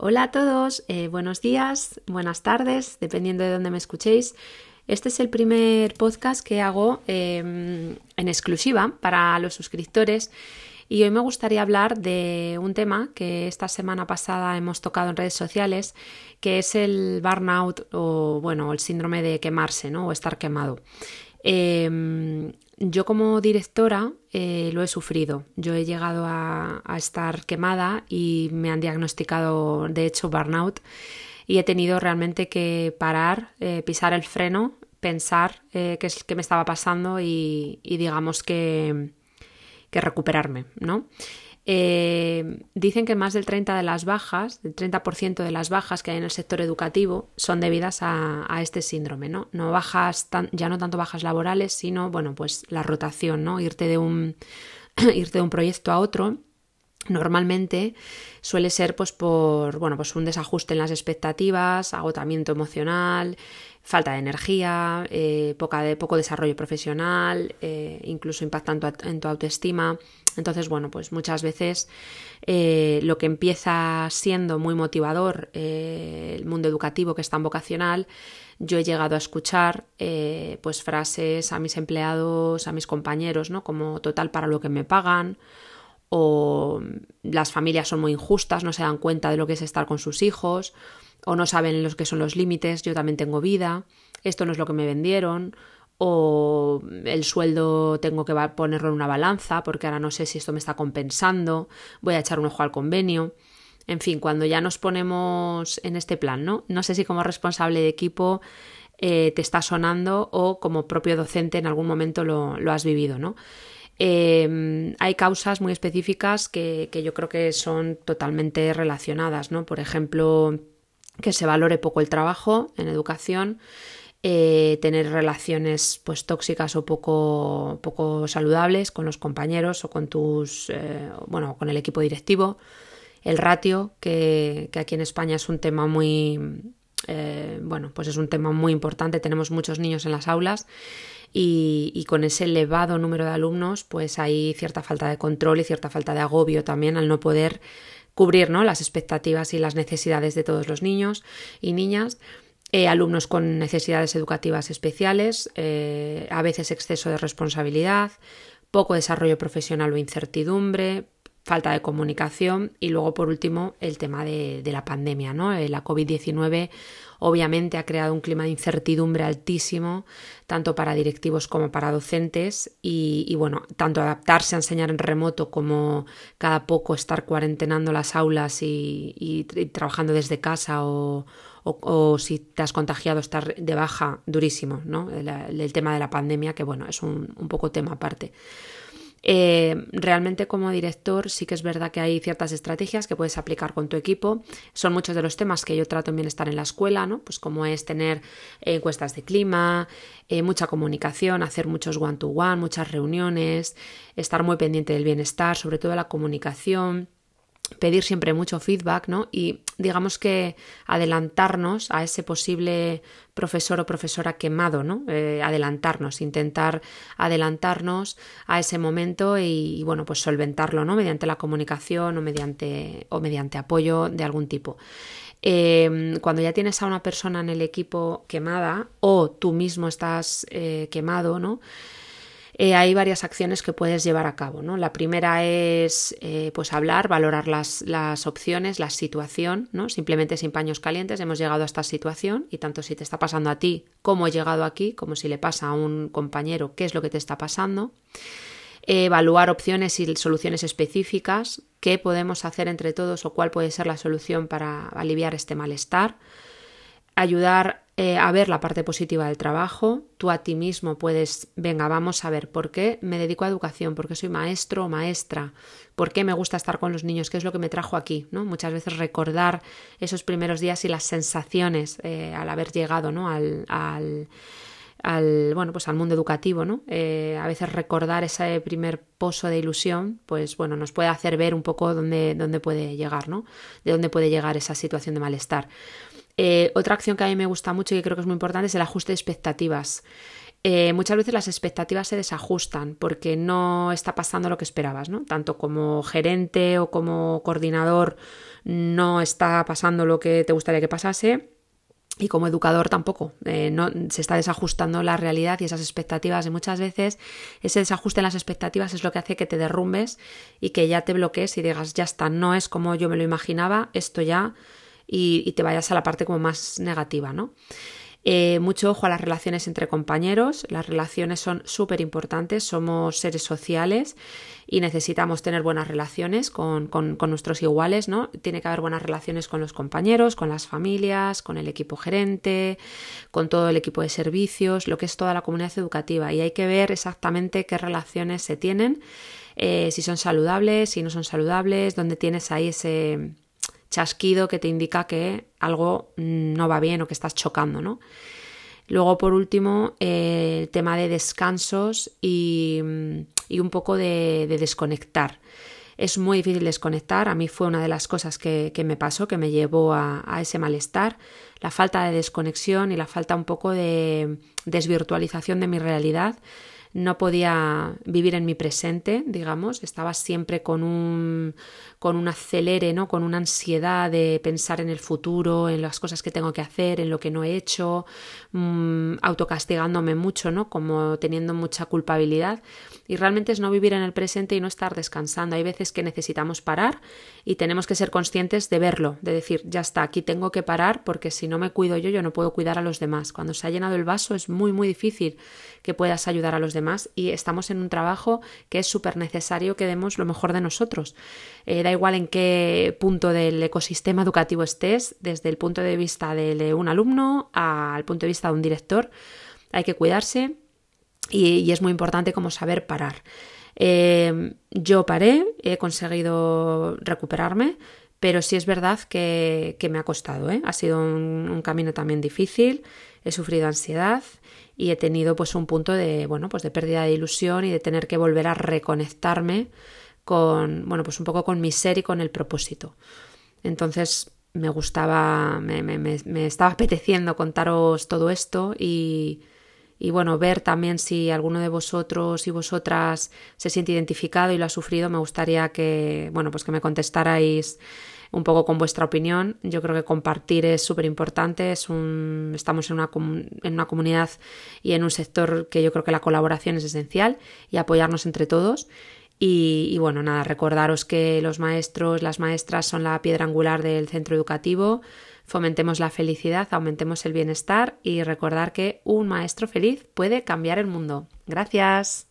Hola a todos, eh, buenos días, buenas tardes, dependiendo de dónde me escuchéis. Este es el primer podcast que hago em, en exclusiva para los suscriptores y hoy me gustaría hablar de un tema que esta semana pasada hemos tocado en redes sociales, que es el burnout o bueno, el síndrome de quemarse, ¿no? O estar quemado. Em, yo como directora eh, lo he sufrido. Yo he llegado a, estar quemada y me han diagnosticado, de hecho, burnout. Y he tenido realmente que parar, eh, pisar el freno, pensar eh, qué, es, qué me estaba pasando y, digamos que, que recuperarme, ¿no? Eh, dicen que más del 30% de las bajas, del 30% de las bajas que hay en el sector educativo son debidas a, este síndrome, ¿no? No bajas, ya no tanto bajas laborales, sino, bueno, pues la rotación, ¿no? Irte de un, irte de un proyecto a otro normalmente suele ser pues por bueno pues un desajuste en las expectativas agotamiento emocional falta de energía eh, poca de, poco desarrollo profesional eh, incluso impactando en tu autoestima. Entonces bueno pues muchas veces eh, lo que empieza siendo muy motivador el mundo educativo que es tan vocacional yo he llegado a escuchar pues frases a mis empleados a mis compañeros no como total para lo que me pagan o las familias son muy injustas, no se dan cuenta de lo que es estar con sus hijos, o no saben los que son los límites, yo también tengo vida, esto no es lo que me vendieron, o el sueldo tengo que ponerlo en una balanza porque ahora no sé si esto me está compensando, voy a echar un ojo al convenio. En fin, cuando ya nos ponemos en este plan, ¿no? No sé si como responsable de equipo eh, te está sonando o como propio docente en algún momento lo, lo has vivido, ¿no? Em, hay causas muy específicas que, yo creo que son totalmente relacionadas, ¿no? Por ejemplo, que se valore poco el trabajo en educación, eh, tener relaciones pues tóxicas o poco, poco saludables con los compañeros o con tus eh, bueno con el equipo directivo. El ratio que, aquí en España es un tema muy eh, bueno pues es un tema muy importante. Tenemos muchos niños en las aulas y, con ese elevado número de alumnos pues hay cierta falta de control y cierta falta de agobio también al no poder cubrir ¿no? las expectativas y las necesidades de todos los niños y niñas. Eh, alumnos con necesidades educativas especiales, eh, a veces exceso de responsabilidad, poco desarrollo profesional o incertidumbre, falta de comunicación y luego por último el tema de, la pandemia, ¿no? Eh, la COVID-19 obviamente ha creado un clima de incertidumbre altísimo tanto para directivos como para docentes y, bueno, tanto adaptarse a enseñar en remoto como cada poco estar cuarentenando las aulas y, trabajando desde casa o, si te has contagiado estar de baja durísimo, ¿no? El, tema de la pandemia que bueno, es un, un poco tema aparte. Eh, realmente como director sí que es verdad que hay ciertas estrategias que puedes aplicar con tu equipo. Son muchos de los temas que yo trato en estar en la escuela, ¿no? Pues como es tener encuestas de clima, eh, mucha comunicación, hacer muchos one-to-one, muchas reuniones, estar muy pendiente del bienestar, sobre todo la comunicación pedir siempre mucho feedback, ¿no? Y digamos que adelantarnos a ese posible profesor o profesora quemado, ¿no? Eh, adelantarnos, intentar adelantarnos a ese momento y, bueno, pues solventarlo, ¿no? Mediante la comunicación o mediante, o mediante apoyo de algún tipo. Em, cuando ya tienes a una persona en el equipo quemada o tú mismo estás eh, quemado, ¿no? Eh, hay varias acciones que puedes llevar a cabo. ¿no? La primera es eh, pues hablar, valorar las, las, opciones, la situación, ¿no? simplemente sin paños calientes. Hemos llegado a esta situación y tanto si te está pasando a ti como he llegado aquí, como si le pasa a un compañero qué es lo que te está pasando. evaluar opciones y soluciones específicas, qué podemos hacer entre todos o cuál puede ser la solución para aliviar este malestar ayudar eh, a ver la parte positiva del trabajo. Tú a ti mismo puedes, venga, vamos a ver por qué me dedico a educación, por qué soy maestro o maestra, por qué me gusta estar con los niños, qué es lo que me trajo aquí, ¿no? Muchas veces recordar esos primeros días y las sensaciones eh, al haber llegado, ¿no? Al, al, bueno, pues al mundo educativo, ¿no? Eh, a veces recordar ese primer pozo de ilusión, pues bueno, nos puede hacer ver un poco dónde, dónde puede llegar, ¿no? De dónde puede llegar esa situación de malestar. Eh, otra acción que a mí me gusta mucho y que creo que es muy importante es el ajuste de expectativas. eh, muchas veces las expectativas se desajustan porque no está pasando lo que esperabas, ¿no? Tanto como gerente o como coordinador no está pasando lo que te gustaría que pasase y como educador tampoco. Eh, no, se está desajustando la realidad y esas expectativas. Y muchas veces ese desajuste en las expectativas es lo que hace que te derrumbes y que ya te bloquees y digas, ya está, no es como yo me lo imaginaba, esto ya, y, te vayas a la parte como más negativa, ¿no? Eh, mucho ojo a las relaciones entre compañeros. Las relaciones son súper importantes. Somos seres sociales y necesitamos tener buenas relaciones con, nuestros iguales, ¿no? Tiene que haber buenas relaciones con los compañeros, con las familias, con el equipo gerente, con todo el equipo de servicios, lo que es toda la comunidad educativa. Y hay que ver exactamente qué relaciones se tienen, eh, si son saludables, si no son saludables, dónde tienes ahí ese chasquido que te indica que algo no va bien o que estás chocando, ¿no? Luego, por último, eh, el tema de descansos y, un poco de, desconectar. Es muy difícil desconectar. A mí fue una de las cosas que, me pasó, que me llevó a, ese malestar. La falta de desconexión y la falta un poco de desvirtualización de mi realidad no podía vivir en mi presente, digamos, estaba siempre con un, con un acelere, ¿no? con una ansiedad de pensar en el futuro, en las cosas que tengo que hacer, en lo que no he hecho, mmm, autocastigándome mucho, ¿no? como teniendo mucha culpabilidad. Y realmente es no vivir en el presente y no estar descansando. Hay veces que necesitamos parar y tenemos que ser conscientes de verlo, de decir, ya está, aquí tengo que parar porque si no me cuido yo, yo no puedo cuidar a los demás. Cuando se ha llenado el vaso es muy, muy difícil que puedas ayudar a los demás y estamos en un trabajo que es súper necesario que demos lo mejor de nosotros. Eh, da igual en qué punto del ecosistema educativo estés, desde el punto de vista de un alumno al punto de vista de un director, hay que cuidarse y, es muy importante como saber parar. Eh, yo paré, he conseguido recuperarme, pero sí es verdad que, me ha costado. ¿eh? Ha sido un, camino también difícil, he sufrido ansiedad y he tenido pues un punto de, bueno, pues de pérdida de ilusión y de tener que volver a reconectarme con, bueno, pues un poco con mi ser y con el propósito. Entonces me gustaba, me, me, me estaba apeteciendo contaros todo esto y, y bueno, ver también si alguno de vosotros y vosotras se siente identificado y lo ha sufrido, me gustaría que, bueno, pues que me contestarais un poco con vuestra opinión. Yo creo que compartir es súper importante, es un, estamos en una, en una comunidad y en un sector que yo creo que la colaboración es esencial y apoyarnos entre todos. Y, y, bueno, nada, recordaros que los maestros, las maestras son la piedra angular del centro educativo fomentemos la felicidad, aumentemos el bienestar y recordar que un maestro feliz puede cambiar el mundo. Gracias.